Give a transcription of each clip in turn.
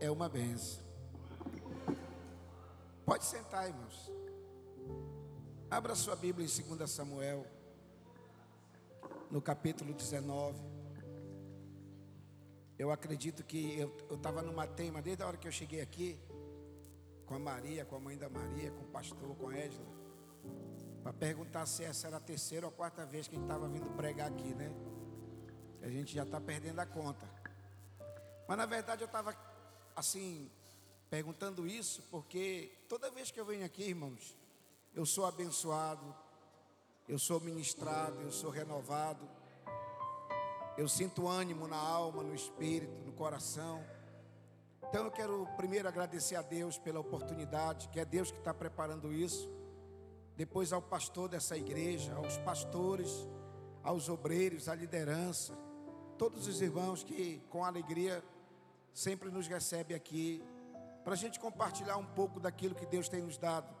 é uma benção. Pode sentar, irmãos. Abra sua Bíblia em 2 Samuel, no capítulo 19. Eu acredito que eu estava numa teima desde a hora que eu cheguei aqui, com a Maria, com a mãe da Maria, com o pastor, com a Égila, para perguntar se essa era a terceira ou a quarta vez que a gente estava vindo pregar aqui, né? A gente já está perdendo a conta. Mas na verdade eu estava assim, perguntando isso, porque toda vez que eu venho aqui, irmãos, eu sou abençoado, eu sou ministrado, eu sou renovado, eu sinto ânimo na alma, no espírito, no coração. Então eu quero primeiro agradecer a Deus pela oportunidade, que é Deus que está preparando isso. Depois ao pastor dessa igreja, aos pastores, aos obreiros, à liderança, todos os irmãos que com alegria sempre nos recebem aqui, para a gente compartilhar um pouco daquilo que Deus tem nos dado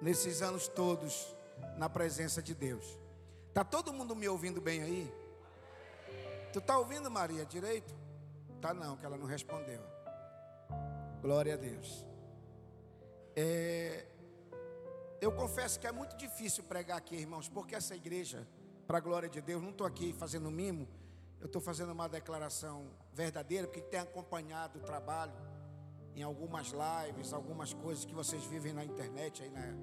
nesses anos todos na presença de Deus. Tá todo mundo me ouvindo bem aí? Tu tá ouvindo Maria direito? Tá não, que ela não respondeu. Glória a Deus. É, eu confesso que é muito difícil pregar aqui, irmãos, porque essa igreja, para a glória de Deus, não estou aqui fazendo mimo, eu estou fazendo uma declaração verdadeira, porque tem acompanhado o trabalho em algumas lives, algumas coisas que vocês vivem na internet aí né,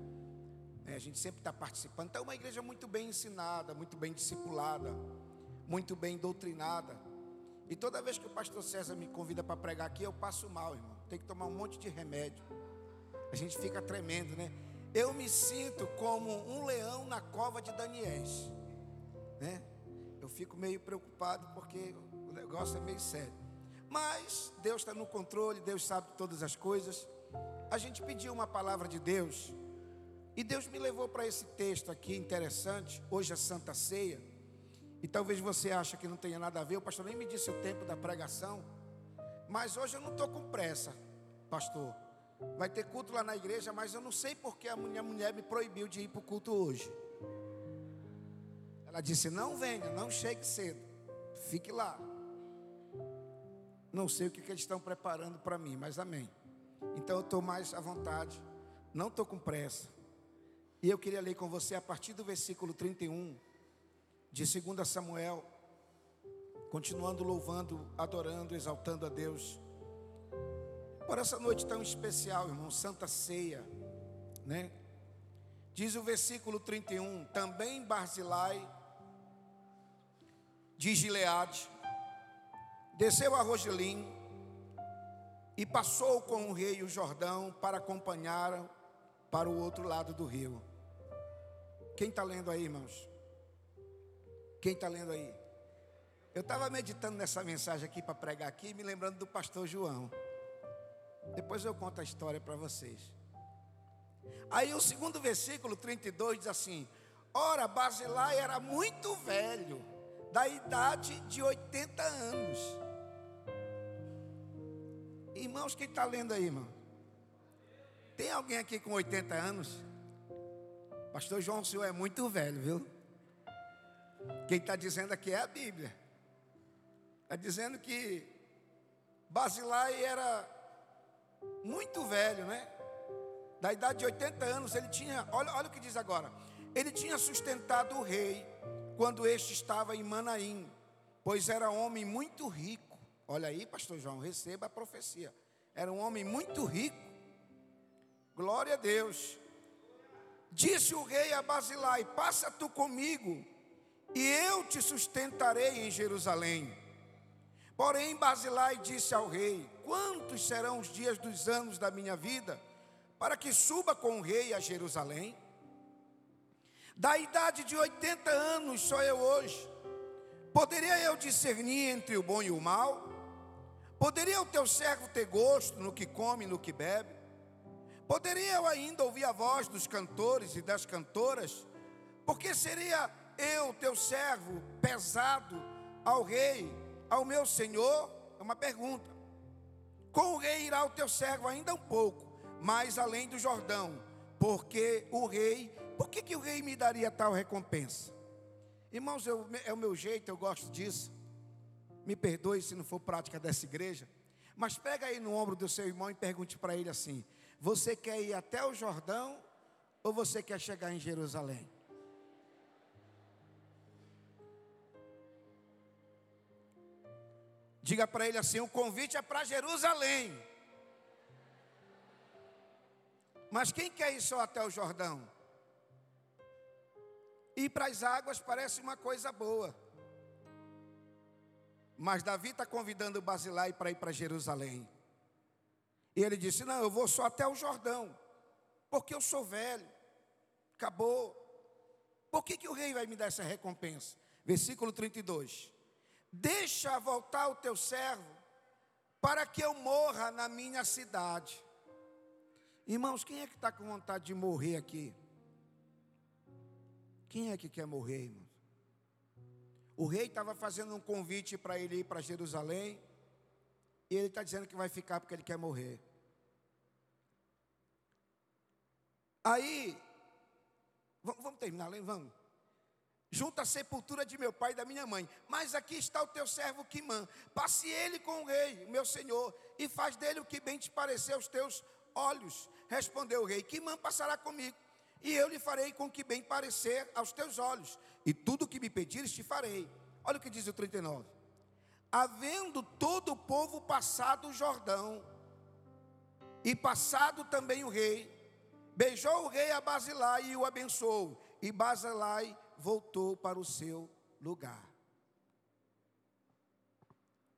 a gente sempre está participando. Então é uma igreja muito bem ensinada, muito bem discipulada, muito bem doutrinada. E toda vez que o pastor César me convida para pregar aqui, eu passo mal, irmão. Tem que tomar um monte de remédio. A gente fica tremendo, né? Eu me sinto como um leão na cova de Daniels, né? Eu fico meio preocupado porque o negócio é meio sério. Mas Deus está no controle, Deus sabe todas as coisas. A gente pediu uma palavra de Deus e Deus me levou para esse texto aqui interessante, hoje é Santa Ceia. E talvez você ache que não tenha nada a ver, o pastor nem me disse o tempo da pregação. Mas hoje eu não estou com pressa, pastor. Vai ter culto lá na igreja, mas eu não sei porque a minha mulher me proibiu de ir para o culto hoje. Ela disse: Não venha, não chegue cedo, fique lá. Não sei o que, que eles estão preparando para mim, mas amém. Então eu estou mais à vontade, não estou com pressa. E eu queria ler com você a partir do versículo 31 de 2 Samuel, continuando louvando, adorando, exaltando a Deus. Por essa noite tão especial, irmão, Santa Ceia, né? Diz o versículo 31: Também Barzilai de Gileade desceu a Rogelim e passou com o rei o Jordão para acompanhar para o outro lado do rio. Quem está lendo aí, irmãos? Quem está lendo aí? Eu estava meditando nessa mensagem aqui para pregar aqui, me lembrando do pastor João. Depois eu conto a história para vocês. Aí o segundo versículo 32 diz assim: Ora, Basilai era muito velho, da idade de 80 anos. Irmãos, quem está lendo aí, irmão? Tem alguém aqui com 80 anos? Pastor João, o senhor é muito velho, viu? Quem está dizendo aqui é a Bíblia. Está dizendo que Basilai era muito velho, né? Da idade de 80 anos, ele tinha, olha, olha o que diz agora. Ele tinha sustentado o rei quando este estava em Manaim, pois era homem muito rico. Olha aí, pastor João, receba a profecia. Era um homem muito rico. Glória a Deus. Disse o rei a Basilai: Passa tu comigo, e eu te sustentarei em Jerusalém. Porém, Basilai disse ao rei: Quantos serão os dias dos anos da minha vida, para que suba com o rei a Jerusalém? Da idade de 80 anos sou eu hoje. Poderia eu discernir entre o bom e o mal? Poderia o teu servo ter gosto no que come e no que bebe? Poderia eu ainda ouvir a voz dos cantores e das cantoras? Porque seria eu, teu servo, pesado ao rei, ao meu senhor? É uma pergunta. Com o rei irá o teu servo ainda um pouco, mais além do Jordão, porque o rei, por que, que o rei me daria tal recompensa? Irmãos, eu, é o meu jeito, eu gosto disso. Me perdoe se não for prática dessa igreja. Mas pega aí no ombro do seu irmão e pergunte para ele assim: Você quer ir até o Jordão ou você quer chegar em Jerusalém? Diga para ele assim: o convite é para Jerusalém. Mas quem quer ir só até o Jordão? Ir para as águas parece uma coisa boa. Mas Davi está convidando Basilai para ir para Jerusalém. E ele disse: Não, eu vou só até o Jordão, porque eu sou velho. Acabou. Por que, que o rei vai me dar essa recompensa? Versículo 32. Deixa voltar o teu servo, para que eu morra na minha cidade. Irmãos, quem é que está com vontade de morrer aqui? Quem é que quer morrer, irmãos? O rei estava fazendo um convite para ele ir para Jerusalém, e ele está dizendo que vai ficar porque ele quer morrer. Aí, vamos terminar, vamos. Junto à sepultura de meu pai e da minha mãe. Mas aqui está o teu servo Quimã. Passe ele com o rei, meu senhor, e faz dele o que bem te parecer aos teus olhos. Respondeu o rei: Quimã passará comigo, e eu lhe farei com que bem parecer aos teus olhos e tudo o que me pedires te farei. Olha o que diz o 39. Havendo todo o povo passado o Jordão, e passado também o rei, beijou o rei a Basilai e o abençoou, e Basilai voltou para o seu lugar.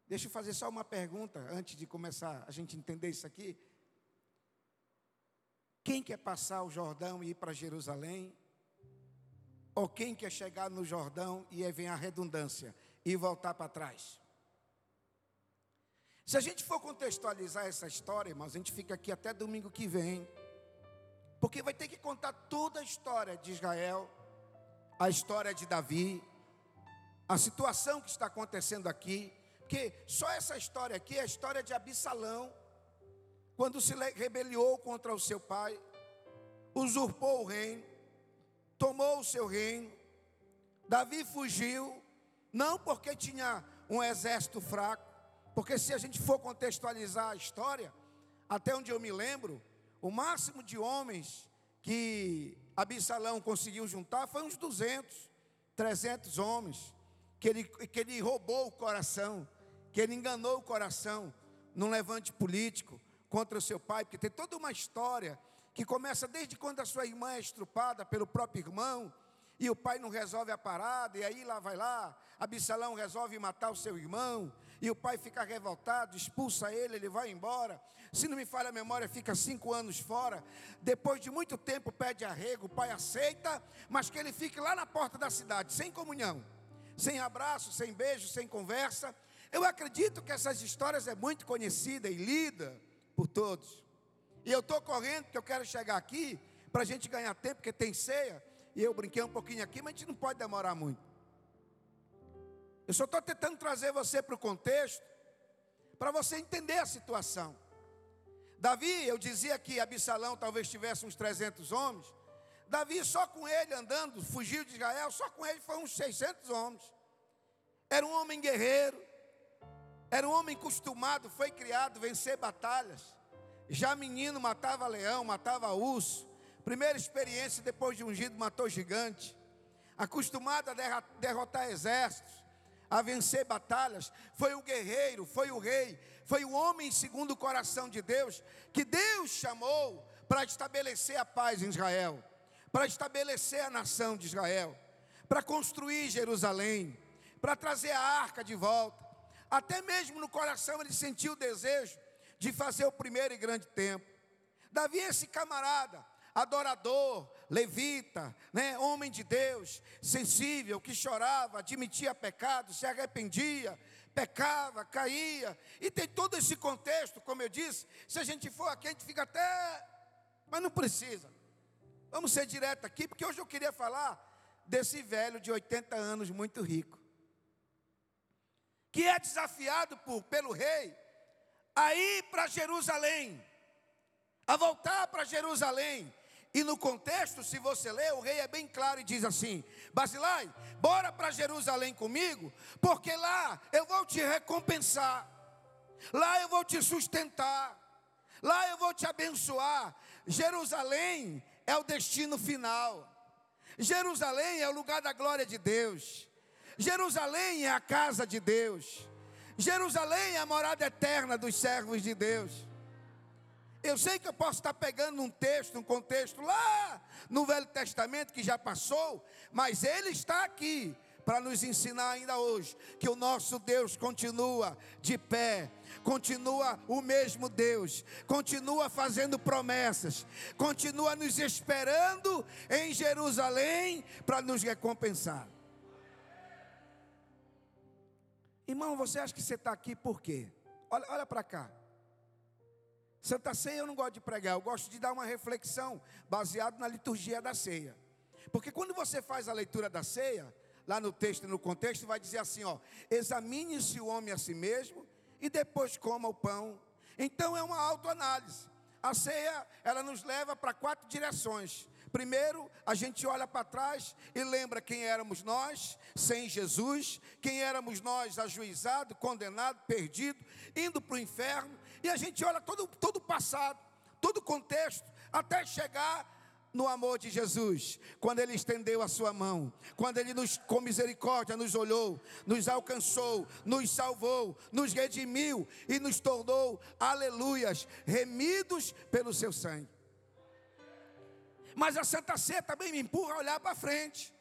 Deixa eu fazer só uma pergunta antes de começar a gente entender isso aqui. Quem quer passar o Jordão e ir para Jerusalém? Ou quem quer chegar no Jordão e aí vem a redundância e voltar para trás? Se a gente for contextualizar essa história, irmãos, a gente fica aqui até domingo que vem, porque vai ter que contar toda a história de Israel, a história de Davi, a situação que está acontecendo aqui, porque só essa história aqui é a história de Absalão, quando se rebeliou contra o seu pai, usurpou o reino, tomou o seu reino. Davi fugiu, não porque tinha um exército fraco, porque se a gente for contextualizar a história, até onde eu me lembro, o máximo de homens que Absalão conseguiu juntar foi uns 200, 300 homens, que ele, que ele roubou o coração, que ele enganou o coração num levante político contra o seu pai, porque tem toda uma história que começa desde quando a sua irmã é estrupada pelo próprio irmão, e o pai não resolve a parada, e aí lá vai lá, Absalão resolve matar o seu irmão, e o pai fica revoltado, expulsa ele, ele vai embora. Se não me falha a memória, fica cinco anos fora. Depois de muito tempo pede arrego, o pai aceita, mas que ele fique lá na porta da cidade, sem comunhão, sem abraço, sem beijo, sem conversa. Eu acredito que essas histórias é muito conhecida e lida por todos. E eu estou correndo, porque eu quero chegar aqui, para a gente ganhar tempo, porque tem ceia. E eu brinquei um pouquinho aqui, mas a gente não pode demorar muito. Eu só estou tentando trazer você para o contexto, para você entender a situação. Davi, eu dizia que Absalão talvez tivesse uns 300 homens. Davi, só com ele andando, fugiu de Israel, só com ele foi uns 600 homens. Era um homem guerreiro, era um homem acostumado, foi criado vencer batalhas. Já menino matava leão, matava urso. Primeira experiência depois de ungido matou gigante. Acostumado a derrotar exércitos, a vencer batalhas, foi o guerreiro, foi o rei, foi o homem segundo o coração de Deus que Deus chamou para estabelecer a paz em Israel, para estabelecer a nação de Israel, para construir Jerusalém, para trazer a arca de volta. Até mesmo no coração ele sentiu o desejo de fazer o primeiro e grande templo. Davi, esse camarada, adorador, levita, né, homem de Deus, sensível, que chorava, admitia pecado, se arrependia, pecava, caía, e tem todo esse contexto, como eu disse. Se a gente for aqui, a gente fica até. Mas não precisa. Vamos ser direto aqui, porque hoje eu queria falar desse velho de 80 anos muito rico, que é desafiado por, pelo rei a ir para Jerusalém, a voltar para Jerusalém. E no contexto, se você ler, o rei é bem claro e diz assim: Basilai, bora para Jerusalém comigo, porque lá eu vou te recompensar. Lá eu vou te sustentar. Lá eu vou te abençoar. Jerusalém é o destino final. Jerusalém é o lugar da glória de Deus. Jerusalém é a casa de Deus. Jerusalém é a morada eterna dos servos de Deus. Eu sei que eu posso estar pegando um texto, um contexto lá no Velho Testamento que já passou, mas ele está aqui para nos ensinar ainda hoje que o nosso Deus continua de pé, continua o mesmo Deus, continua fazendo promessas, continua nos esperando em Jerusalém para nos recompensar. Irmão, você acha que você está aqui por quê? Olha, olha para cá. Santa Ceia eu não gosto de pregar, eu gosto de dar uma reflexão baseado na liturgia da ceia. Porque quando você faz a leitura da ceia, lá no texto e no contexto, vai dizer assim: ó, examine-se o homem a si mesmo e depois coma o pão. Então é uma autoanálise. A ceia, ela nos leva para quatro direções. Primeiro, a gente olha para trás e lembra quem éramos nós, sem Jesus, quem éramos nós, ajuizado, condenado, perdido, indo para o inferno, e a gente olha todo, todo o passado, todo o contexto, até chegar no amor de Jesus, quando Ele estendeu a sua mão, quando Ele nos, com misericórdia nos olhou, nos alcançou, nos salvou, nos redimiu e nos tornou, aleluias, remidos pelo seu sangue. Mas a Santa Sé também me empurra a olhar para frente.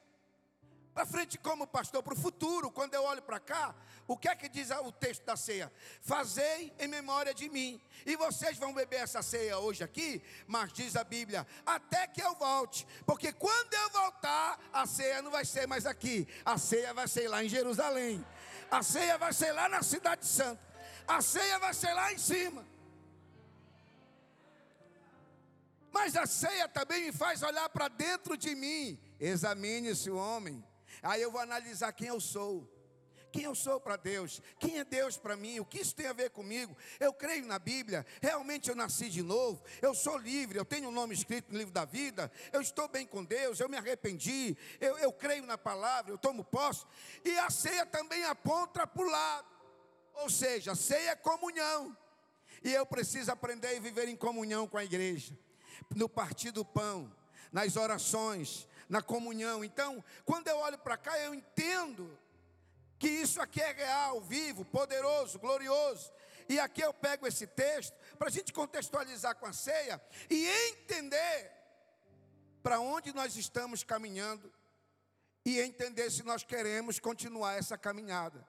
Para frente, como pastor, para o futuro, quando eu olho para cá, o que é que diz o texto da ceia? Fazei em memória de mim. E vocês vão beber essa ceia hoje aqui, mas diz a Bíblia, até que eu volte, porque quando eu voltar, a ceia não vai ser mais aqui, a ceia vai ser lá em Jerusalém, a ceia vai ser lá na Cidade Santa, a ceia vai ser lá em cima. Mas a ceia também me faz olhar para dentro de mim. Examine-se o homem. Aí eu vou analisar quem eu sou. Quem eu sou para Deus? Quem é Deus para mim? O que isso tem a ver comigo? Eu creio na Bíblia, realmente eu nasci de novo, eu sou livre, eu tenho um nome escrito no livro da vida, eu estou bem com Deus, eu me arrependi, eu, eu creio na palavra, eu tomo posse. E a ceia também aponta para o lado, ou seja, a ceia é comunhão. E eu preciso aprender a viver em comunhão com a igreja no partir do pão, nas orações, na comunhão. Então, quando eu olho para cá, eu entendo que isso aqui é real, vivo, poderoso, glorioso. E aqui eu pego esse texto para a gente contextualizar com a ceia e entender para onde nós estamos caminhando e entender se nós queremos continuar essa caminhada.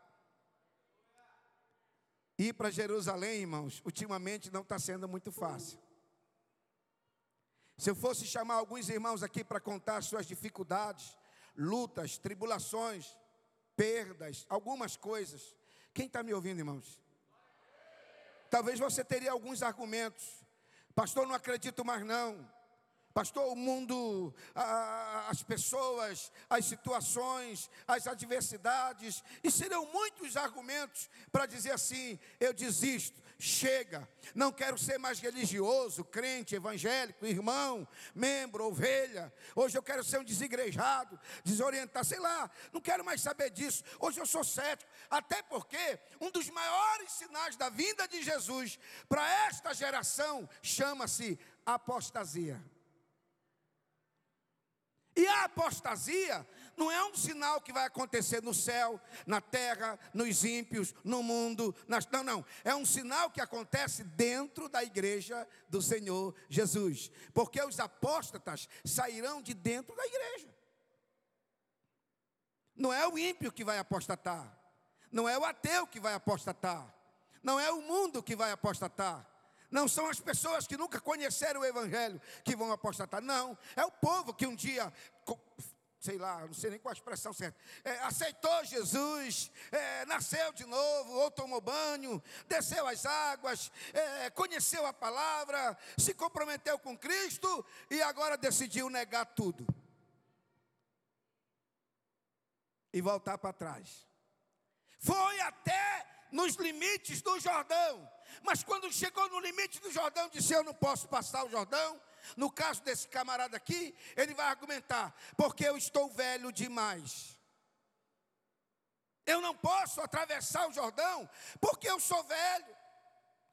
Ir para Jerusalém, irmãos, ultimamente não está sendo muito fácil. Se eu fosse chamar alguns irmãos aqui para contar suas dificuldades, lutas, tribulações, perdas, algumas coisas, quem está me ouvindo, irmãos? Talvez você teria alguns argumentos. Pastor, não acredito mais não. Pastor, o mundo, as pessoas, as situações, as adversidades, e seriam muitos argumentos para dizer assim: eu desisto, chega, não quero ser mais religioso, crente, evangélico, irmão, membro, ovelha. Hoje eu quero ser um desigrejado, desorientado, sei lá, não quero mais saber disso. Hoje eu sou cético, até porque um dos maiores sinais da vinda de Jesus para esta geração chama-se apostasia. E a apostasia não é um sinal que vai acontecer no céu, na terra, nos ímpios, no mundo. Nas... Não, não. É um sinal que acontece dentro da igreja do Senhor Jesus. Porque os apóstatas sairão de dentro da igreja. Não é o ímpio que vai apostatar. Não é o ateu que vai apostatar. Não é o mundo que vai apostatar. Não são as pessoas que nunca conheceram o Evangelho que vão apostatar. Não. É o povo que um dia, sei lá, não sei nem qual a expressão certa, é, aceitou Jesus, é, nasceu de novo, ou tomou banho, desceu as águas, é, conheceu a palavra, se comprometeu com Cristo e agora decidiu negar tudo. E voltar para trás. Foi até nos limites do Jordão mas quando chegou no limite do Jordão, disse: Eu não posso passar o Jordão. No caso desse camarada aqui, ele vai argumentar: Porque eu estou velho demais. Eu não posso atravessar o Jordão, porque eu sou velho.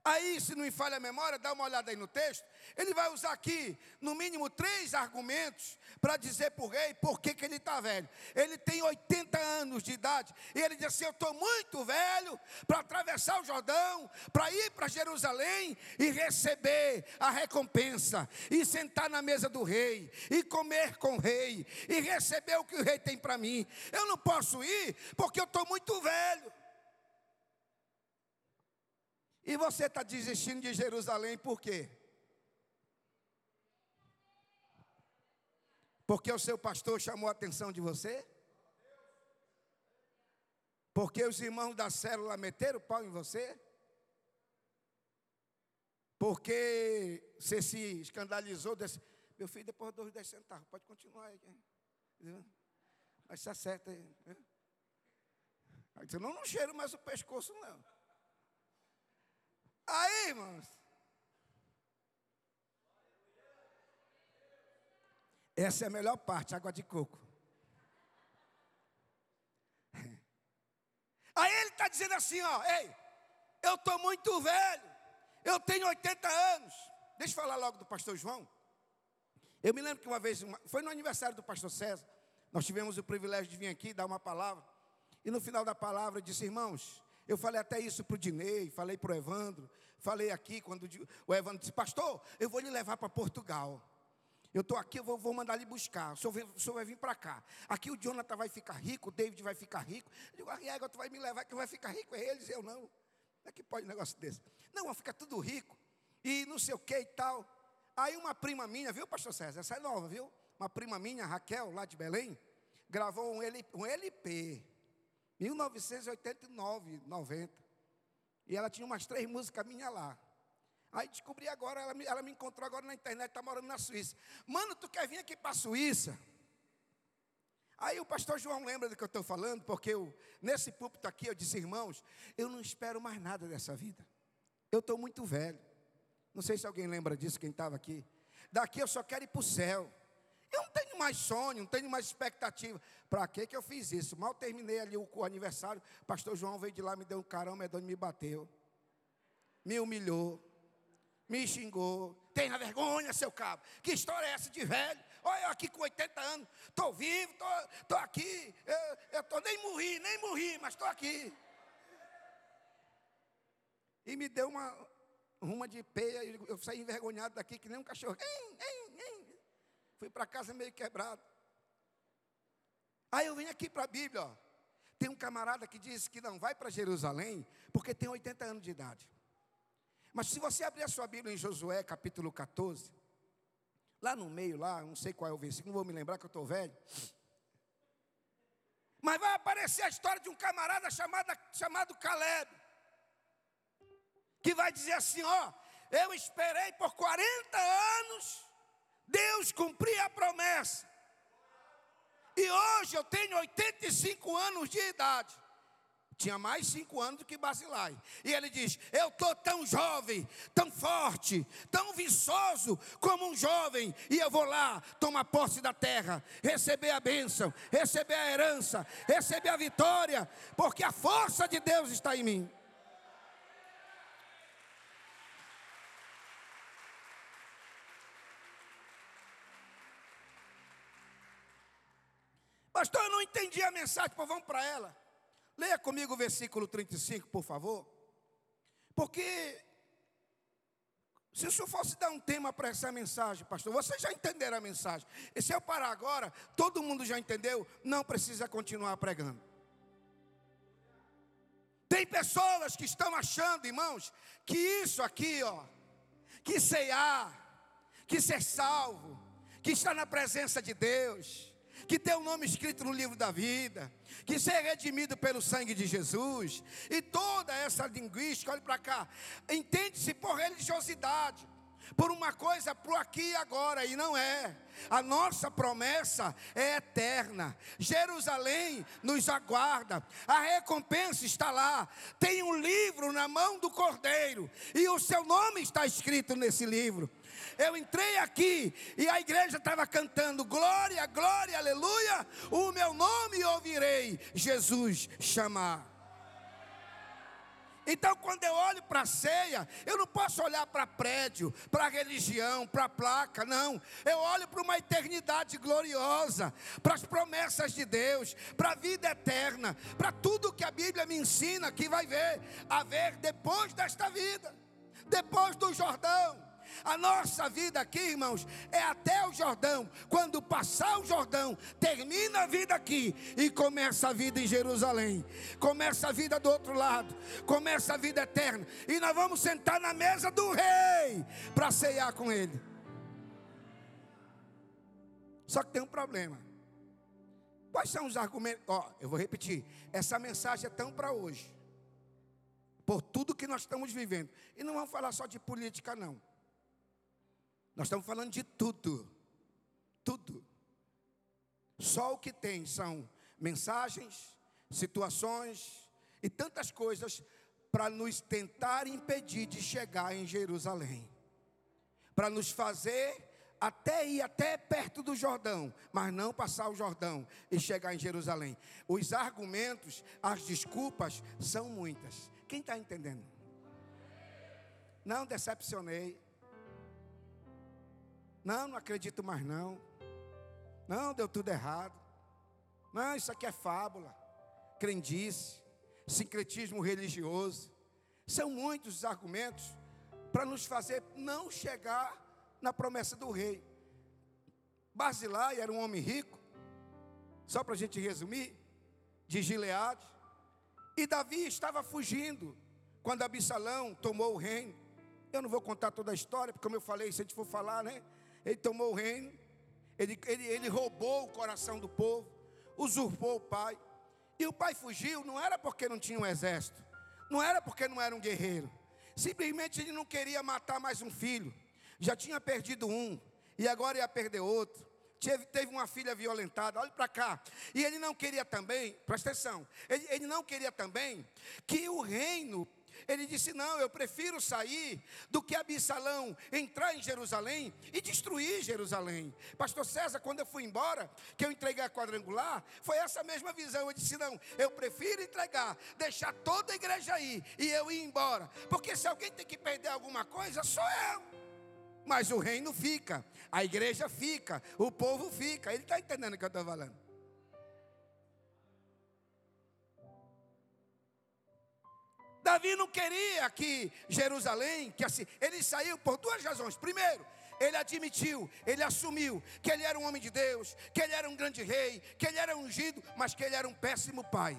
Aí, se não me falha a memória, dá uma olhada aí no texto. Ele vai usar aqui, no mínimo, três argumentos para dizer para o rei por que, que ele está velho. Ele tem 80 anos de idade. E ele diz assim: Eu estou muito velho para atravessar o Jordão, para ir para Jerusalém e receber a recompensa, e sentar na mesa do rei, e comer com o rei, e receber o que o rei tem para mim. Eu não posso ir porque eu estou muito velho. E você está desistindo de Jerusalém por quê? Porque o seu pastor chamou a atenção de você? Porque os irmãos da célula meteram o pau em você? Porque você se escandalizou desse. Meu filho, depois dos 10 centavos, pode continuar aí. Mas está certo aí. Aí não, não cheiro mais o pescoço, não. Aí, irmãos. Essa é a melhor parte, água de coco. Aí ele está dizendo assim, ó, ei, eu estou muito velho, eu tenho 80 anos. Deixa eu falar logo do pastor João. Eu me lembro que uma vez, foi no aniversário do pastor César, nós tivemos o privilégio de vir aqui dar uma palavra. E no final da palavra disse, irmãos, eu falei até isso para o Dinei, falei para o Evandro, falei aqui quando o Evandro disse, pastor, eu vou lhe levar para Portugal. Eu estou aqui, eu vou, vou, mandar lhe buscar. O senhor, o senhor vai vir para cá. Aqui o Jonathan vai ficar rico, o David vai ficar rico. Eu digo, Arriaga, tu vai me levar, que vai ficar rico é eles, eu não. Como é que pode um negócio desse? Não, vai ficar tudo rico. E não sei o que e tal. Aí uma prima minha, viu, pastor César? Essa é nova, viu? Uma prima minha, Raquel, lá de Belém, gravou um LP. Um LP 1989, 90. E ela tinha umas três músicas minhas lá. Aí descobri agora, ela me, ela me encontrou agora na internet, está morando na Suíça. Mano, tu quer vir aqui para a Suíça? Aí o pastor João lembra do que eu estou falando, porque eu, nesse púlpito aqui eu disse, irmãos, eu não espero mais nada dessa vida. Eu estou muito velho. Não sei se alguém lembra disso, quem estava aqui. Daqui eu só quero ir para o céu. Eu não tenho mais sonho, não tenho mais expectativa. Para que que eu fiz isso? Mal terminei ali o, o aniversário, pastor João veio de lá, me deu um carão medonho, me bateu. Me humilhou. Me xingou. Tenha vergonha, seu cabo. Que história é essa de velho? Olha, eu aqui com 80 anos, estou vivo, estou aqui. Eu estou nem morri, nem morri, mas estou aqui. E me deu uma ruma de peia, eu saí envergonhado daqui que nem um cachorro. Hein, hein, Fui para casa meio quebrado. Aí eu venho aqui para a Bíblia, ó. Tem um camarada que diz que não vai para Jerusalém porque tem 80 anos de idade. Mas se você abrir a sua Bíblia em Josué, capítulo 14, lá no meio, lá, não sei qual é o versículo, não vou me lembrar que eu estou velho. Mas vai aparecer a história de um camarada chamado, chamado Caleb, que vai dizer assim: ó, eu esperei por 40 anos Deus cumpria a promessa. E hoje eu tenho 85 anos de idade. Tinha mais cinco anos do que Basilai. E ele diz: Eu estou tão jovem, tão forte, tão viçoso como um jovem. E eu vou lá tomar posse da terra, receber a bênção, receber a herança, receber a vitória, porque a força de Deus está em mim. Pastor, eu não entendi a mensagem, pois vamos para ela. Leia comigo o versículo 35, por favor. Porque se o senhor fosse dar um tema para essa mensagem, pastor, vocês já entenderam a mensagem. E se eu parar agora, todo mundo já entendeu, não precisa continuar pregando. Tem pessoas que estão achando, irmãos, que isso aqui, ó, que ceiar, que ser salvo, que estar na presença de Deus, que tem o nome escrito no livro da vida, que ser redimido pelo sangue de Jesus, e toda essa linguística, olhe para cá, entende-se por religiosidade, por uma coisa para o aqui e agora, e não é. A nossa promessa é eterna. Jerusalém nos aguarda. A recompensa está lá. Tem um livro na mão do Cordeiro, e o seu nome está escrito nesse livro. Eu entrei aqui e a igreja estava cantando: Glória, glória, aleluia. O meu nome ouvirei Jesus chamar. Então, quando eu olho para a ceia, eu não posso olhar para prédio, para religião, para placa, não. Eu olho para uma eternidade gloriosa, para as promessas de Deus, para a vida eterna, para tudo que a Bíblia me ensina que vai ver, haver depois desta vida, depois do Jordão. A nossa vida aqui, irmãos, é até o Jordão. Quando passar o Jordão, termina a vida aqui e começa a vida em Jerusalém. Começa a vida do outro lado. Começa a vida eterna. E nós vamos sentar na mesa do rei para ceiar com ele. Só que tem um problema. Quais são os argumentos? Ó, eu vou repetir. Essa mensagem é tão para hoje. Por tudo que nós estamos vivendo. E não vamos falar só de política, não. Nós estamos falando de tudo. Tudo. Só o que tem são mensagens, situações e tantas coisas para nos tentar impedir de chegar em Jerusalém. Para nos fazer até ir até perto do Jordão, mas não passar o Jordão e chegar em Jerusalém. Os argumentos, as desculpas são muitas. Quem está entendendo? Não decepcionei. Não, não acredito mais não. Não, deu tudo errado. Não, isso aqui é fábula, crendice, sincretismo religioso. São muitos os argumentos para nos fazer não chegar na promessa do rei. Basilai era um homem rico, só para a gente resumir, de Gileade. E Davi estava fugindo quando Absalão tomou o reino. Eu não vou contar toda a história, porque como eu falei, se a gente for falar, né? Ele tomou o reino, ele, ele, ele roubou o coração do povo, usurpou o pai. E o pai fugiu, não era porque não tinha um exército, não era porque não era um guerreiro, simplesmente ele não queria matar mais um filho, já tinha perdido um, e agora ia perder outro. Teve, uma filha violentada, olha para cá. E ele não queria também, presta atenção, ele, ele não queria também que o reino ele disse: Não, eu prefiro sair do que Absalão entrar em Jerusalém e destruir Jerusalém. Pastor César, quando eu fui embora, que eu entreguei a quadrangular, foi essa mesma visão. Eu disse: Não, eu prefiro entregar, deixar toda a igreja aí e eu ir embora. Porque se alguém tem que perder alguma coisa, sou eu. Mas o reino fica, a igreja fica, o povo fica. Ele está entendendo o que eu estou falando. Davi não queria que Jerusalém, que assim, ele saiu por duas razões. Primeiro, ele admitiu, ele assumiu que ele era um homem de Deus, que ele era um grande rei, que ele era ungido, mas que ele era um péssimo pai.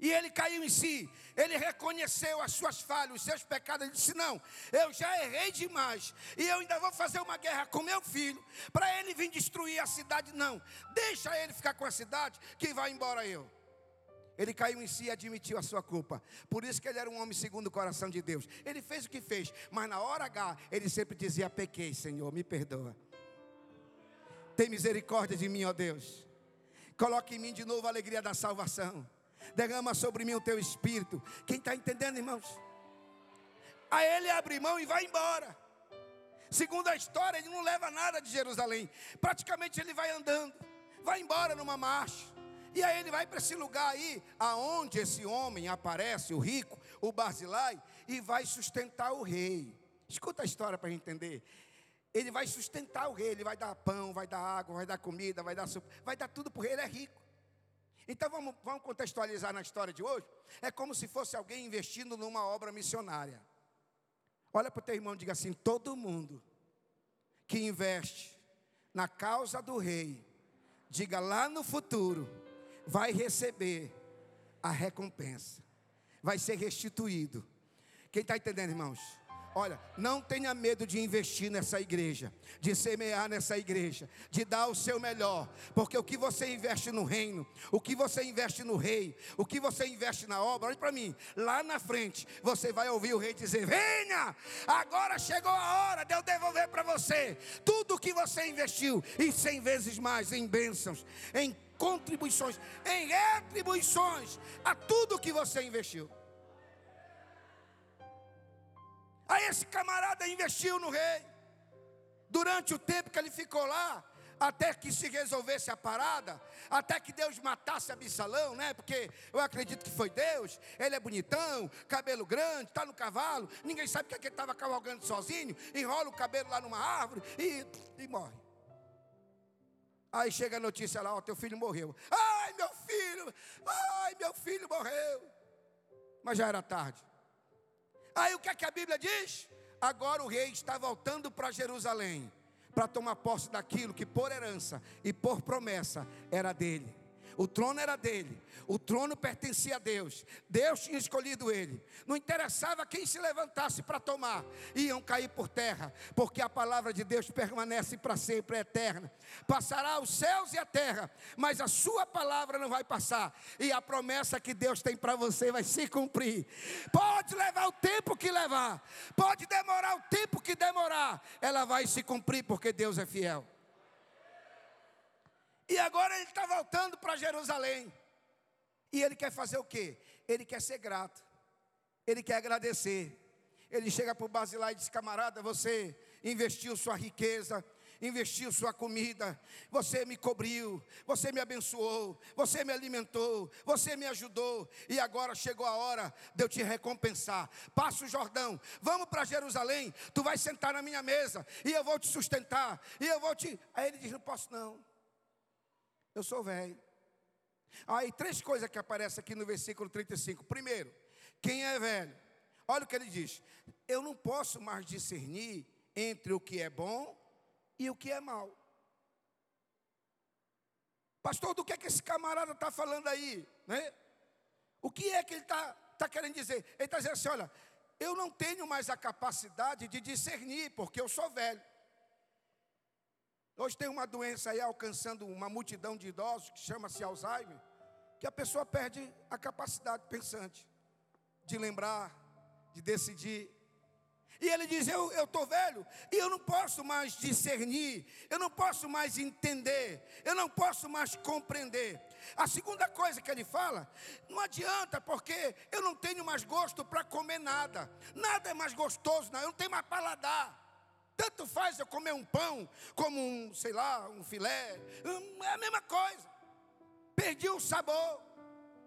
E ele caiu em si, ele reconheceu as suas falhas, os seus pecados. Ele disse: Não, eu já errei demais, e eu ainda vou fazer uma guerra com meu filho, para ele vir destruir a cidade. Não, deixa ele ficar com a cidade, que vai embora eu. Ele caiu em si e admitiu a sua culpa. Por isso que ele era um homem segundo o coração de Deus. Ele fez o que fez, mas na hora H, ele sempre dizia: Pequei, Senhor, me perdoa. Tem misericórdia de mim, ó Deus. Coloque em mim de novo a alegria da salvação. Derrama sobre mim o teu espírito. Quem está entendendo, irmãos? Aí ele abre mão e vai embora. Segundo a história, ele não leva nada de Jerusalém. Praticamente ele vai andando, vai embora numa marcha. E aí ele vai para esse lugar aí, aonde esse homem aparece, o rico, o Barzilai, e vai sustentar o rei. Escuta a história para entender. Ele vai sustentar o rei, ele vai dar pão, vai dar água, vai dar comida, vai dar sopa, vai dar tudo para o rei, ele é rico. Então vamos, vamos contextualizar na história de hoje. É como se fosse alguém investindo numa obra missionária. Olha para o teu irmão e diga assim: todo mundo que investe na causa do rei, diga lá no futuro, vai receber a recompensa, vai ser restituído. Quem está entendendo, irmãos? Olha, não tenha medo de investir nessa igreja, de semear nessa igreja, de dar o seu melhor, porque o que você investe no reino, o que você investe no rei, o que você investe na obra, olha para mim, lá na frente você vai ouvir o rei dizer: Venha, agora chegou a hora de eu devolver para você tudo o que você investiu, e cem vezes mais em bênçãos, em contribuições, em retribuições a tudo que você investiu. Aí esse camarada investiu no rei. Durante o tempo que ele ficou lá, até que se resolvesse a parada, até que Deus matasse Absalão, né? Porque eu acredito que foi Deus. Ele é bonitão, cabelo grande, está no cavalo, ninguém sabe é que ele estava cavalgando sozinho, enrola o cabelo lá numa árvore e, e morre. Aí chega a notícia lá, ó, teu filho morreu. Ai, meu filho, ai, meu filho morreu. Mas já era tarde. Aí o que é que a Bíblia diz? Agora o rei está voltando para Jerusalém para tomar posse daquilo que por herança e por promessa era dele. O trono era dele, o trono pertencia a Deus. Deus tinha escolhido ele. Não interessava quem se levantasse para tomar, iam cair por terra, porque a palavra de Deus permanece para sempre, é eterna. Passará os céus e a terra, mas a sua palavra não vai passar, e a promessa que Deus tem para você vai se cumprir. Pode levar o tempo que levar, pode demorar o tempo que demorar, ela vai se cumprir, porque Deus é fiel. E agora ele está voltando para Jerusalém. E ele quer fazer o quê? Ele quer ser grato. Ele quer agradecer. Ele chega para o Basilar e diz: camarada, você investiu sua riqueza, investiu sua comida, você me cobriu, você me abençoou, você me alimentou, você me ajudou, e agora chegou a hora de eu te recompensar. Passa o Jordão, vamos para Jerusalém, tu vai sentar na minha mesa, e eu vou te sustentar, e eu vou te. Aí ele diz: não posso não. Eu sou velho. Aí três coisas que aparecem aqui no versículo 35. Primeiro, quem é velho? Olha o que ele diz: Eu não posso mais discernir entre o que é bom e o que é mal. Pastor, do que é que esse camarada está falando aí? Né? O que é que ele está tá querendo dizer? Ele está dizendo assim: olha, eu não tenho mais a capacidade de discernir, porque eu sou velho. Hoje tem uma doença aí alcançando uma multidão de idosos que chama-se Alzheimer, que a pessoa perde a capacidade pensante de lembrar, de decidir. E ele diz: Eu estou velho e eu não posso mais discernir, eu não posso mais entender, eu não posso mais compreender. A segunda coisa que ele fala, não adianta, porque eu não tenho mais gosto para comer nada, nada é mais gostoso, não, eu não tenho mais paladar. Tanto faz eu comer um pão, como um, sei lá, um filé. Hum, é a mesma coisa. Perdi o sabor.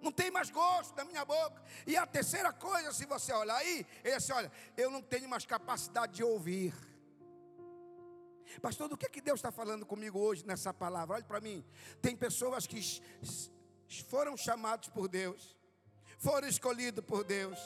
Não tem mais gosto da minha boca. E a terceira coisa, se você olhar aí, é assim: olha, eu não tenho mais capacidade de ouvir. Pastor, do que, é que Deus está falando comigo hoje nessa palavra? Olha para mim. Tem pessoas que foram chamados por Deus, foram escolhidos por Deus,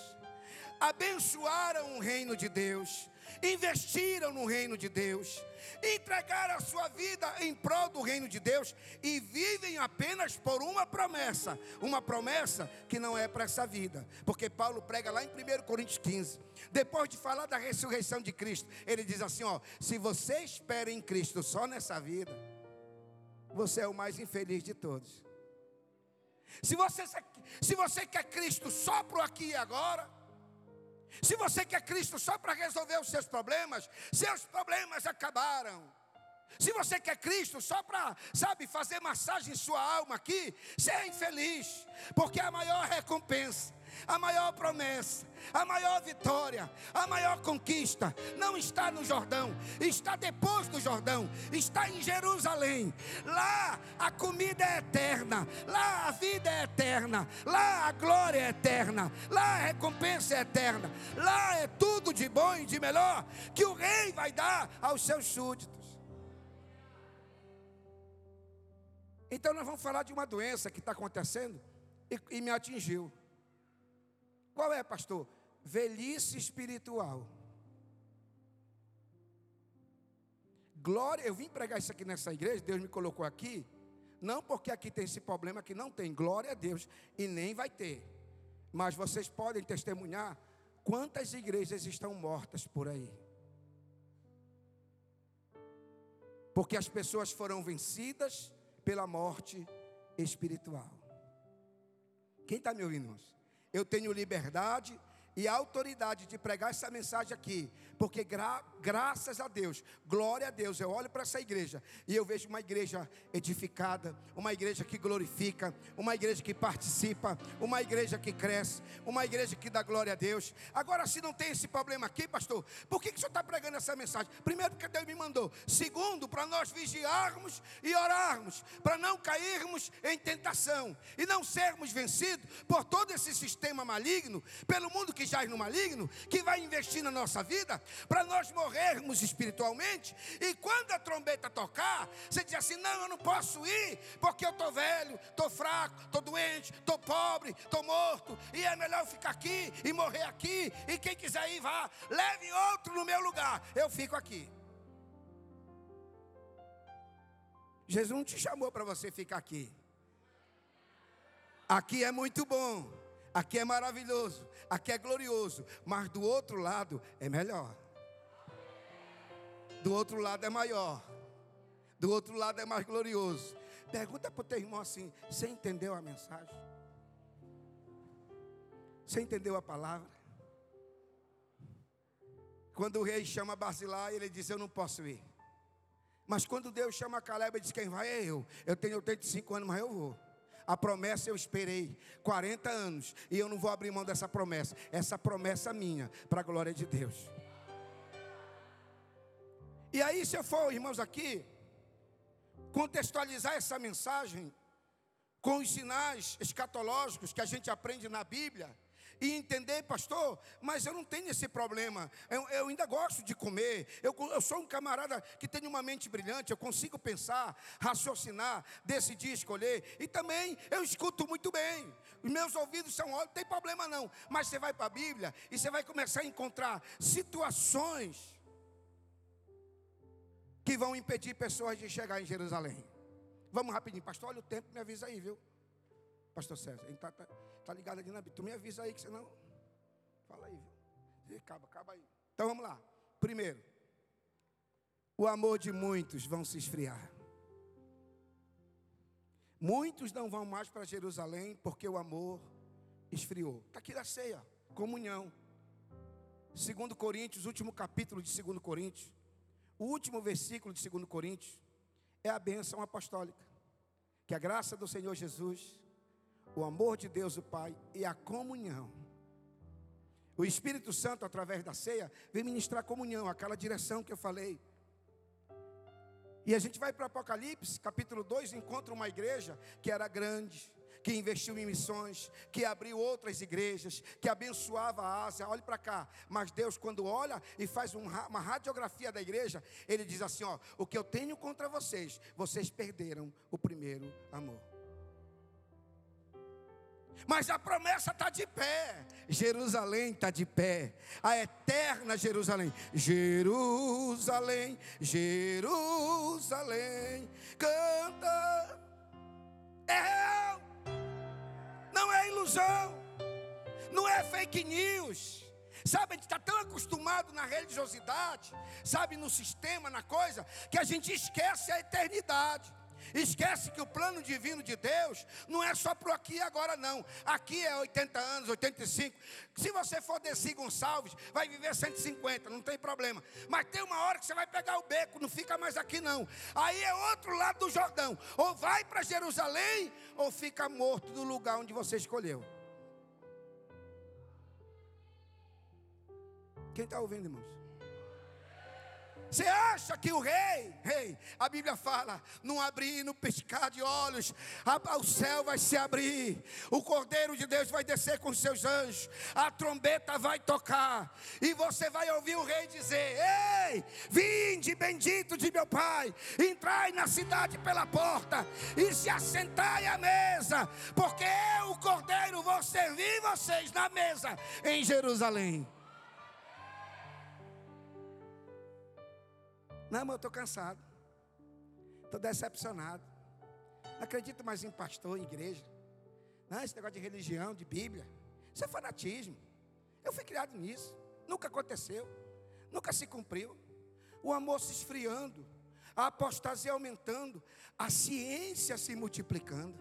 abençoaram o reino de Deus, investiram no reino de Deus, entregaram a sua vida em prol do reino de Deus e vivem apenas por uma promessa, uma promessa que não é para essa vida, porque Paulo prega lá em 1 Coríntios 15, depois de falar da ressurreição de Cristo, ele diz assim: ó, se você espera em Cristo só nessa vida, você é o mais infeliz de todos. Se você, se você quer Cristo só para o aqui e agora, se você quer Cristo só para resolver os seus problemas, seus problemas acabaram. Se você quer Cristo só para, sabe, fazer massagem em sua alma aqui, você é infeliz, porque a maior recompensa a maior promessa, a maior vitória, a maior conquista não está no Jordão, está depois do Jordão, está em Jerusalém. Lá a comida é eterna, lá a vida é eterna, lá a glória é eterna, lá a recompensa é eterna, lá é tudo de bom e de melhor que o rei vai dar aos seus súditos. Então nós vamos falar de uma doença que está acontecendo e, e me atingiu. Qual é, pastor? Velhice espiritual. Glória, eu vim pregar isso aqui nessa igreja, Deus me colocou aqui, não porque aqui tem esse problema que não tem, glória a Deus, e nem vai ter. Mas vocês podem testemunhar quantas igrejas estão mortas por aí. Porque as pessoas foram vencidas pela morte espiritual. Quem está me ouvindo? Eu tenho liberdade, e autoridade de pregar essa mensagem aqui, porque gra graças a Deus, glória a Deus, eu olho para essa igreja e eu vejo uma igreja edificada, uma igreja que glorifica, uma igreja que participa, uma igreja que cresce, uma igreja que dá glória a Deus. Agora, se não tem esse problema aqui, pastor, por que, que o senhor está pregando essa mensagem? Primeiro, porque Deus me mandou. Segundo, para nós vigiarmos e orarmos, para não cairmos em tentação e não sermos vencidos por todo esse sistema maligno, pelo mundo que jaz no maligno, que vai investir na nossa vida, para nós morrermos espiritualmente. E quando a trombeta tocar, você diz assim: não, eu não posso ir, porque eu estou velho, estou fraco, estou doente, estou pobre, estou morto, e é melhor ficar aqui e morrer aqui. E quem quiser ir, vá, leve outro no meu lugar, eu fico aqui. Jesus não te chamou para você ficar aqui. Aqui é muito bom, aqui é maravilhoso, aqui é glorioso, mas do outro lado é melhor. Do outro lado é maior. Do outro lado é mais glorioso. Pergunta para o teu irmão assim: você entendeu a mensagem? Você entendeu a palavra? Quando o rei chama Basilai, ele diz: Eu não posso ir. Mas quando Deus chama Caleb, ele diz: Quem vai é eu. Eu tenho 85 anos, mas eu vou. A promessa eu esperei 40 anos e eu não vou abrir mão dessa promessa. Essa promessa é minha, para a glória de Deus. E aí, se eu for, irmãos, aqui, contextualizar essa mensagem com os sinais escatológicos que a gente aprende na Bíblia, e entender, pastor, mas eu não tenho esse problema. Eu, eu ainda gosto de comer. Eu, eu, sou um camarada que tem uma mente brilhante. Eu consigo pensar, raciocinar, decidir, escolher. E também eu escuto muito bem. Os meus ouvidos são ótimos, não tem problema não. Mas você vai para a Bíblia e você vai começar a encontrar situações que vão impedir pessoas de chegar em Jerusalém. Vamos rapidinho, pastor. Olha o tempo, me avisa aí, viu? Pastor César, ele está tá, tá ligado ali na Bíblia. Tu me avisa aí que senão. Fala aí, viu? Acaba, acaba aí. Então vamos lá. Primeiro, o amor de muitos vão se esfriar. Muitos não vão mais para Jerusalém porque o amor esfriou. Está aqui na ceia, comunhão. Segundo Coríntios, último capítulo de 2 Coríntios. O último versículo de 2 Coríntios é a bênção apostólica. Que a graça do Senhor Jesus, o amor de Deus o Pai e a comunhão. O Espírito Santo, através da ceia, vem ministrar comunhão, aquela direção que eu falei. E a gente vai para Apocalipse, capítulo 2, encontra uma igreja que era grande, que investiu em missões, que abriu outras igrejas, que abençoava a Ásia. Olhe para cá. Mas Deus, quando olha e faz uma radiografia da igreja, Ele diz assim: ó, o que eu tenho contra vocês, vocês perderam o primeiro amor. Mas a promessa está de pé. Jerusalém está de pé. A eterna Jerusalém. Jerusalém, Jerusalém. Canta. É real. Não é ilusão. Não é fake news. Sabe, a gente está tão acostumado na religiosidade, sabe, no sistema, na coisa, que a gente esquece a eternidade. Esquece que o plano divino de Deus não é só para aqui e agora, não. Aqui é 80 anos, 85. Se você for descer Gonçalves, vai viver 150, não tem problema. Mas tem uma hora que você vai pegar o beco, não fica mais aqui, não. Aí é outro lado do Jordão. Ou vai para Jerusalém, ou fica morto no lugar onde você escolheu. Quem está ouvindo, irmãos? Você acha que o rei, rei, a Bíblia fala, não abrir, no piscar de olhos, o céu vai se abrir, o Cordeiro de Deus vai descer com seus anjos, a trombeta vai tocar, e você vai ouvir o rei dizer: Ei, vinde, bendito de meu Pai, entrai na cidade pela porta e se assentai à mesa, porque eu, o Cordeiro, vou servir vocês na mesa em Jerusalém. Não, mas eu estou cansado. Estou decepcionado. Não acredito mais em pastor, em igreja. Não, esse negócio de religião, de Bíblia. Isso é fanatismo. Eu fui criado nisso. Nunca aconteceu. Nunca se cumpriu. O amor se esfriando. A apostasia aumentando. A ciência se multiplicando.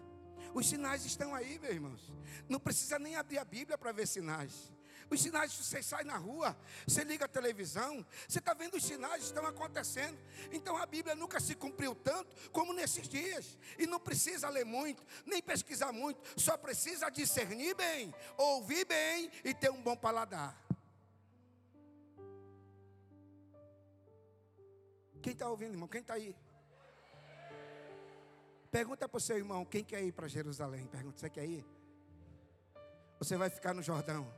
Os sinais estão aí, meus irmãos. Não precisa nem abrir a Bíblia para ver sinais. Os sinais, você sai na rua, você liga a televisão, você está vendo os sinais estão acontecendo. Então a Bíblia nunca se cumpriu tanto como nesses dias. E não precisa ler muito, nem pesquisar muito, só precisa discernir bem, ouvir bem e ter um bom paladar. Quem está ouvindo, irmão? Quem está aí? Pergunta para o seu irmão, quem quer ir para Jerusalém? Pergunta, você quer ir? Você vai ficar no Jordão?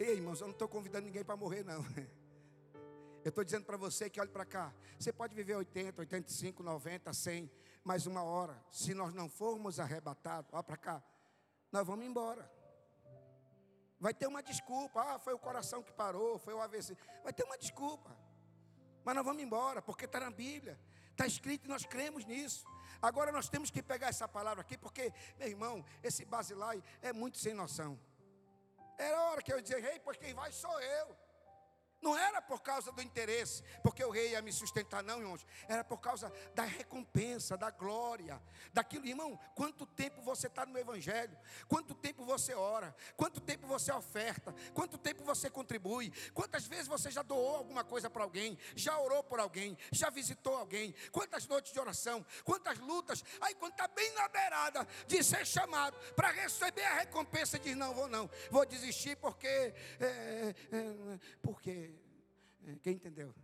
Ei, irmãos, eu não estou convidando ninguém para morrer, não. Eu estou dizendo para você que olhe para cá. Você pode viver 80, 85, 90, 100, mais uma hora. Se nós não formos arrebatados, olha para cá, nós vamos embora. Vai ter uma desculpa. Ah, foi o coração que parou, foi o AVC. Vai ter uma desculpa. Mas nós vamos embora, porque está na Bíblia. Está escrito e nós cremos nisso. Agora nós temos que pegar essa palavra aqui, porque, meu irmão, esse basilai é muito sem noção. Era hora que eu dizia, rei, pois quem vai sou eu. Não era por causa do interesse, porque o rei ia me sustentar, não, irmãos. Era por causa da recompensa, da glória, daquilo, irmão. Quanto tempo você está no Evangelho? Quanto tempo você ora? Quanto tempo você oferta? Quanto tempo você contribui? Quantas vezes você já doou alguma coisa para alguém? Já orou por alguém? Já visitou alguém? Quantas noites de oração? Quantas lutas? Aí, quando está bem na beirada de ser chamado para receber a recompensa, diz: Não, vou não, vou desistir porque. É, é, porque quem entendeu?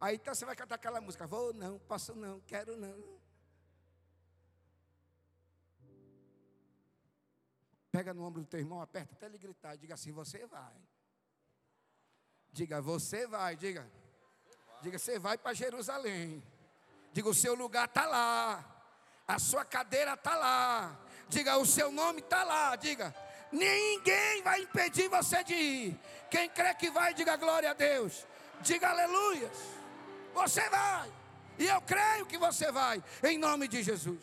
Aí então você vai cantar aquela música, vou não, posso não, quero não. Pega no ombro do teu irmão, aperta até ele gritar diga assim: Você vai. Diga, você vai, diga. Diga, você vai para Jerusalém. Diga, o seu lugar está lá. A sua cadeira está lá. Diga, o seu nome está lá. Diga, Ninguém vai impedir você de ir. Quem crê que vai, diga glória a Deus. Diga aleluias. Você vai. E eu creio que você vai. Em nome de Jesus.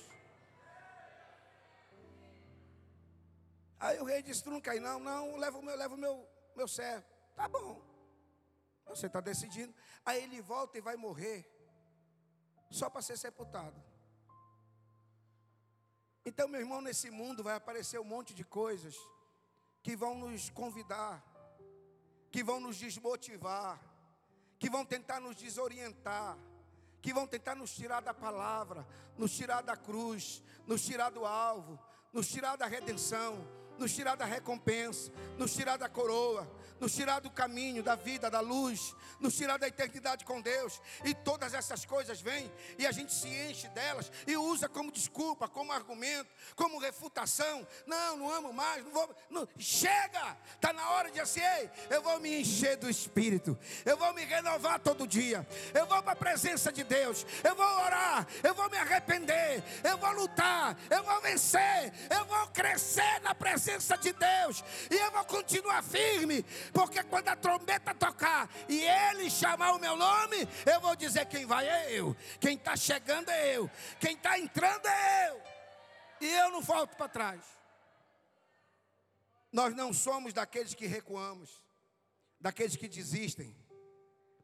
Aí o rei disse: Tu não quer não? Não, leva o meu, leva o meu, meu servo. Tá bom. Você está decidindo. Aí ele volta e vai morrer. Só para ser sepultado. Então, meu irmão, nesse mundo vai aparecer um monte de coisas que vão nos convidar, que vão nos desmotivar, que vão tentar nos desorientar, que vão tentar nos tirar da palavra, nos tirar da cruz, nos tirar do alvo, nos tirar da redenção, nos tirar da recompensa, nos tirar da coroa, nos tirar do caminho, da vida, da luz, nos tirar da eternidade com Deus. E todas essas coisas vêm e a gente se enche delas e usa como desculpa, como argumento, como refutação. Não, não amo mais, não vou. Não. Chega! Está na hora de assim, ei, eu vou me encher do Espírito, eu vou me renovar todo dia, eu vou para a presença de Deus, eu vou orar, eu vou me arrepender, eu vou lutar, eu vou vencer, eu vou crescer na presença de Deus e eu vou continuar firme, porque quando a trombeta tocar e ele chamar o meu nome, eu vou dizer: quem vai é eu, quem está chegando é eu, quem está entrando é eu, e eu não volto para trás. Nós não somos daqueles que recuamos, daqueles que desistem.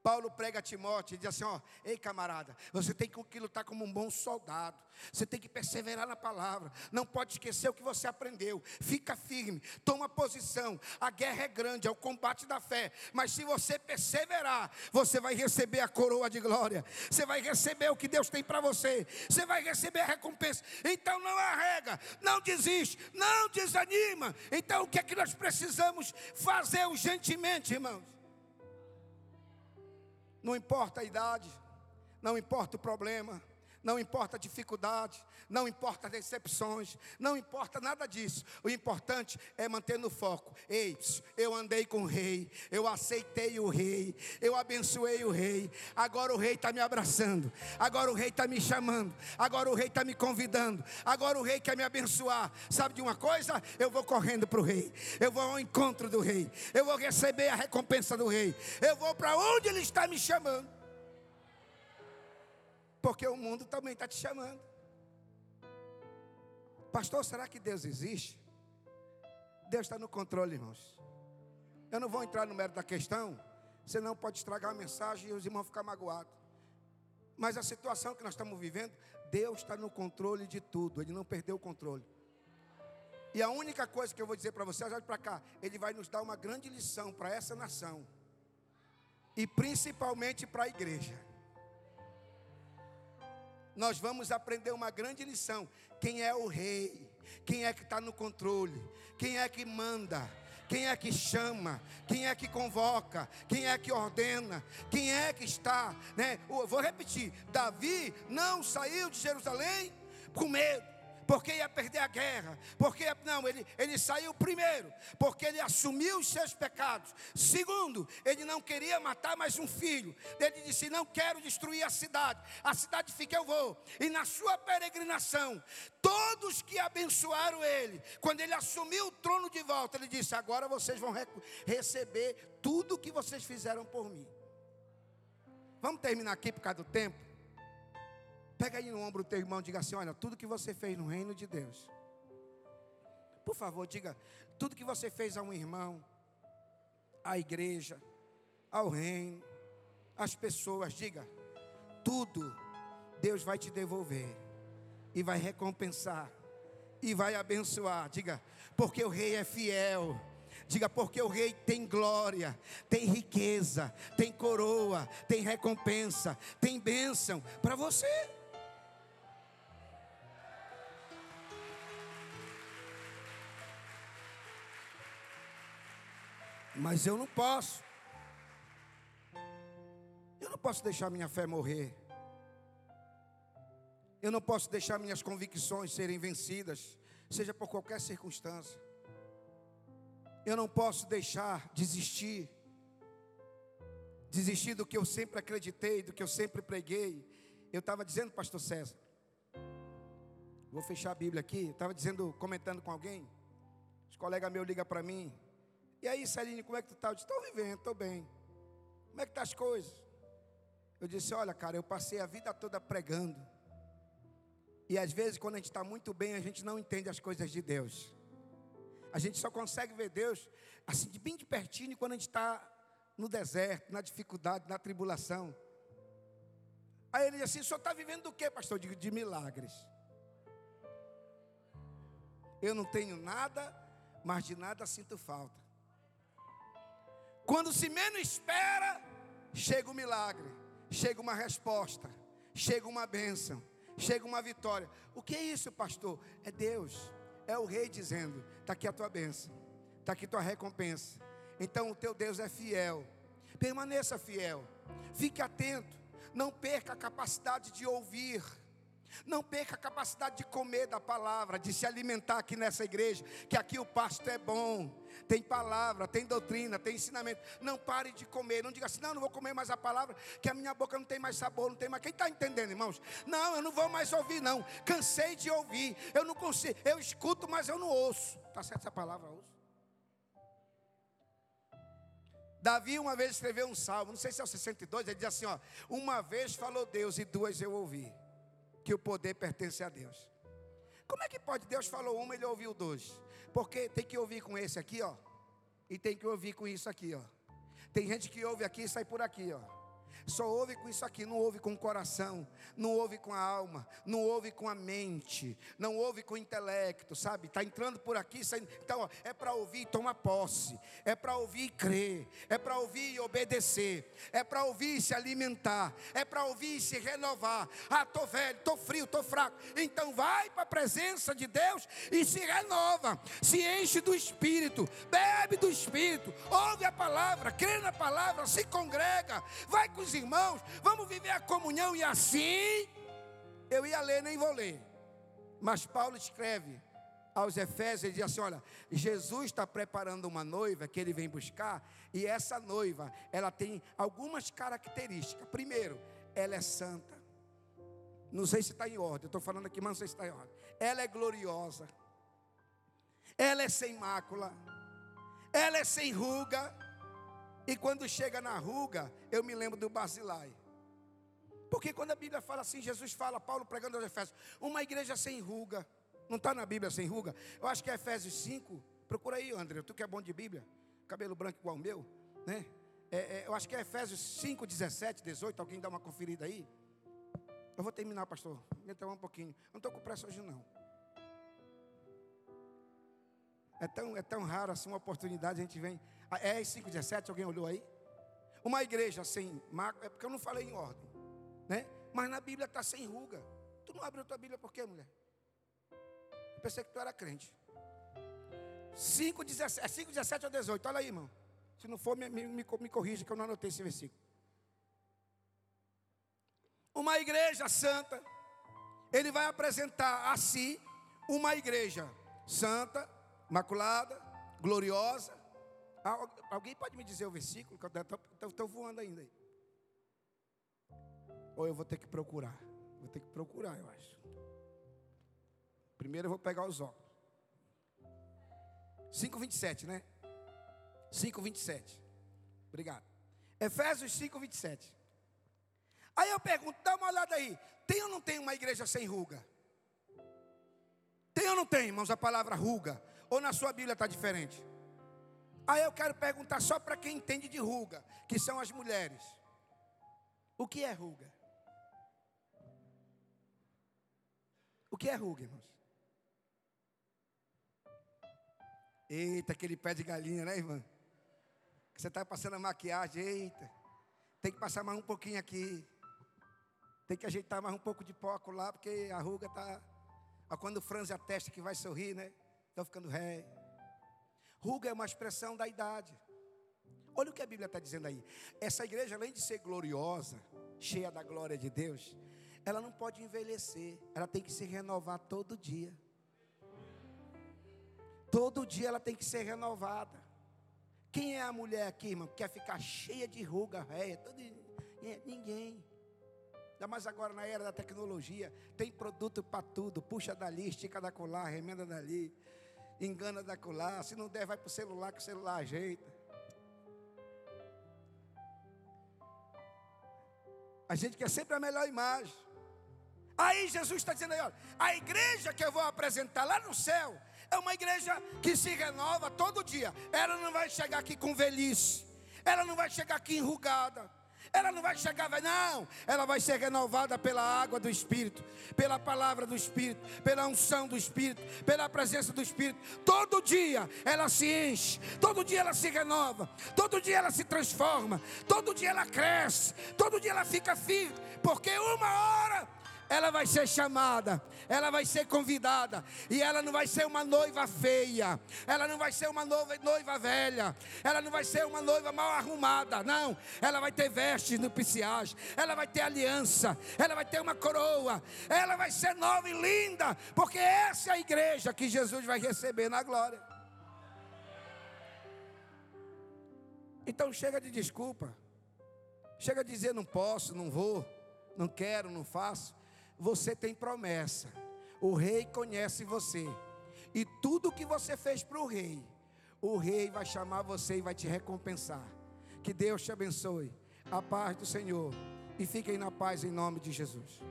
Paulo prega a Timóteo e diz assim: ó, ei camarada, você tem que lutar como um bom soldado, você tem que perseverar na palavra, não pode esquecer o que você aprendeu, fica firme, toma posição. A guerra é grande, é o combate da fé, mas se você perseverar, você vai receber a coroa de glória, você vai receber o que Deus tem para você, você vai receber a recompensa. Então não arrega, não desiste, não desanima. Então o que é que nós precisamos fazer urgentemente, irmãos? Não importa a idade, não importa o problema, não importa a dificuldade, não importa as decepções, não importa nada disso. O importante é manter no foco. Ei, eu andei com o rei, eu aceitei o rei, eu abençoei o rei. Agora o rei está me abraçando, agora o rei está me chamando, agora o rei está me convidando, agora o rei quer me abençoar. Sabe de uma coisa? Eu vou correndo para o rei, eu vou ao encontro do rei, eu vou receber a recompensa do rei, eu vou para onde ele está me chamando. Porque o mundo também está te chamando. Pastor, será que Deus existe? Deus está no controle, irmãos. Eu não vou entrar no mérito da questão, senão pode estragar a mensagem e os irmãos ficar magoados. Mas a situação que nós estamos vivendo, Deus está no controle de tudo, Ele não perdeu o controle. E a única coisa que eu vou dizer para vocês, olha para cá, Ele vai nos dar uma grande lição para essa nação, e principalmente para a igreja. Nós vamos aprender uma grande lição: quem é o rei, quem é que está no controle, quem é que manda quem é que chama? Quem é que convoca? Quem é que ordena? Quem é que está? Né? vou repetir: Davi não saiu de Jerusalém com medo porque ia perder a guerra, porque não, ele, ele saiu primeiro, porque ele assumiu os seus pecados. Segundo, ele não queria matar mais um filho. Ele disse: Não quero destruir a cidade, a cidade fica, eu vou. E na sua peregrinação, todos que abençoaram ele, quando ele assumiu o trono de volta, ele disse: Agora vocês vão receber tudo o que vocês fizeram por mim. Vamos terminar aqui por causa do tempo? Pega aí no ombro do teu irmão e diga assim: Olha, tudo que você fez no reino de Deus. Por favor, diga: tudo que você fez a um irmão, à igreja, ao reino, às pessoas, diga: tudo Deus vai te devolver e vai recompensar e vai abençoar. Diga: porque o rei é fiel. Diga, porque o rei tem glória, tem riqueza, tem coroa, tem recompensa, tem bênção para você. Mas eu não posso. Eu não posso deixar minha fé morrer. Eu não posso deixar minhas convicções serem vencidas, seja por qualquer circunstância. Eu não posso deixar desistir. Desistir do que eu sempre acreditei, do que eu sempre preguei. Eu estava dizendo, pastor César, vou fechar a Bíblia aqui. Estava dizendo, comentando com alguém. Os colegas meus ligam para mim. E aí, Celine, como é que tu está? Eu disse, estou vivendo, estou bem. Como é que tá as coisas? Eu disse, olha, cara, eu passei a vida toda pregando. E às vezes, quando a gente está muito bem, a gente não entende as coisas de Deus. A gente só consegue ver Deus assim, de bem de pertinho, quando a gente está no deserto, na dificuldade, na tribulação. Aí ele disse assim: o senhor está vivendo do que, pastor? Eu digo, de milagres. Eu não tenho nada, mas de nada sinto falta. Quando se menos espera, chega o um milagre, chega uma resposta, chega uma bênção, chega uma vitória. O que é isso, pastor? É Deus, é o rei dizendo: está aqui a tua bênção, está aqui a tua recompensa. Então o teu Deus é fiel, permaneça fiel, fique atento, não perca a capacidade de ouvir não perca a capacidade de comer da palavra, de se alimentar aqui nessa igreja, que aqui o pasto é bom. Tem palavra, tem doutrina, tem ensinamento. Não pare de comer. Não diga assim, não, não vou comer mais a palavra, que a minha boca não tem mais sabor, não tem mais. Quem está entendendo, irmãos? Não, eu não vou mais ouvir, não. Cansei de ouvir. Eu não consigo. Eu escuto, mas eu não ouço. Está certo essa palavra? Ouço. Davi uma vez escreveu um salmo, não sei se é o 62, ele diz assim: ó, uma vez falou Deus e duas eu ouvi que o poder pertence a Deus. Como é que pode? Deus falou uma, ele ouviu dois. Porque tem que ouvir com esse aqui, ó. E tem que ouvir com isso aqui, ó. Tem gente que ouve aqui e sai por aqui, ó. Só ouve com isso aqui, não ouve com o coração, não ouve com a alma, não ouve com a mente, não ouve com o intelecto, sabe? Está entrando por aqui, saindo. Então, ó, é para ouvir e tomar posse, é para ouvir e crer, é para ouvir e obedecer, é para ouvir e se alimentar, é para ouvir e se renovar. Ah, estou velho, estou frio, estou fraco. Então, vai para a presença de Deus e se renova, se enche do Espírito, bebe do Espírito, ouve a palavra, crê na palavra, se congrega, vai com os irmãos, vamos viver a comunhão e assim. Eu ia ler, nem vou ler. Mas Paulo escreve aos Efésios, ele diz assim: olha, Jesus está preparando uma noiva que ele vem buscar, e essa noiva, ela tem algumas características. Primeiro, ela é santa. Não sei se está em ordem, estou falando aqui, mas não sei se está em ordem. Ela é gloriosa, ela é sem mácula, ela é sem ruga, e quando chega na ruga, eu me lembro do Basilai. Porque quando a Bíblia fala assim, Jesus fala, Paulo pregando aos Efésios, uma igreja sem ruga. Não está na Bíblia sem ruga? Eu acho que é Efésios 5. Procura aí, André, tu que é bom de Bíblia, cabelo branco igual o meu, né? É, é, eu acho que é Efésios 5, 17, 18. Alguém dá uma conferida aí? Eu vou terminar, pastor. Então um pouquinho. Eu não estou com pressa hoje, não. É tão, é tão raro assim uma oportunidade, a gente vem. Ah, é 5,17, alguém olhou aí? Uma igreja sem marca, é porque eu não falei em ordem, né? Mas na Bíblia está sem ruga. Tu não abriu tua Bíblia por quê, mulher? Eu pensei que tu era crente. 5,17, é 5,17 ou 18, olha aí, irmão. Se não for, me, me, me corrija que eu não anotei esse versículo. Uma igreja santa, ele vai apresentar a si uma igreja santa, imaculada, gloriosa. Alguém pode me dizer o versículo? Estou voando ainda. Ou eu vou ter que procurar? Vou ter que procurar, eu acho. Primeiro eu vou pegar os óculos. 5,27, né? 5,27. Obrigado. Efésios 5,27. Aí eu pergunto, dá uma olhada aí. Tem ou não tem uma igreja sem ruga? Tem ou não tem, irmãos, a palavra ruga? Ou na sua Bíblia está diferente? Aí eu quero perguntar só para quem entende de ruga, que são as mulheres. O que é ruga? O que é ruga, irmãos? Eita, aquele pé de galinha, né, irmã? Você está passando a maquiagem, eita. Tem que passar mais um pouquinho aqui. Tem que ajeitar mais um pouco de pó lá, porque a ruga está. Quando franze a testa que vai sorrir, né? Estão ficando ré. Ruga é uma expressão da idade. Olha o que a Bíblia está dizendo aí. Essa igreja, além de ser gloriosa, cheia da glória de Deus, ela não pode envelhecer. Ela tem que se renovar todo dia. Todo dia ela tem que ser renovada. Quem é a mulher aqui, irmão, que quer ficar cheia de ruga, réia? Ninguém. Ainda mais agora na era da tecnologia, tem produto para tudo. Puxa dali, estica da colar, remenda dali, engana da colar. Se não der, vai para o celular que o celular ajeita. A gente quer sempre a melhor imagem. Aí Jesus está dizendo aí, olha, a igreja que eu vou apresentar lá no céu é uma igreja que se renova todo dia. Ela não vai chegar aqui com velhice. Ela não vai chegar aqui enrugada. Ela não vai chegar, vai, não. Ela vai ser renovada pela água do Espírito, pela palavra do Espírito, pela unção do Espírito, pela presença do Espírito. Todo dia ela se enche, todo dia ela se renova, todo dia ela se transforma, todo dia ela cresce, todo dia ela fica firme, porque uma hora ela vai ser chamada, ela vai ser convidada, e ela não vai ser uma noiva feia, ela não vai ser uma noiva, noiva velha, ela não vai ser uma noiva mal arrumada, não, ela vai ter vestes nupciais, ela vai ter aliança, ela vai ter uma coroa, ela vai ser nova e linda, porque essa é a igreja que Jesus vai receber na glória. Então chega de desculpa, chega de dizer não posso, não vou, não quero, não faço você tem promessa. O rei conhece você. E tudo que você fez para o rei, o rei vai chamar você e vai te recompensar. Que Deus te abençoe. A paz do Senhor. E fiquem na paz em nome de Jesus.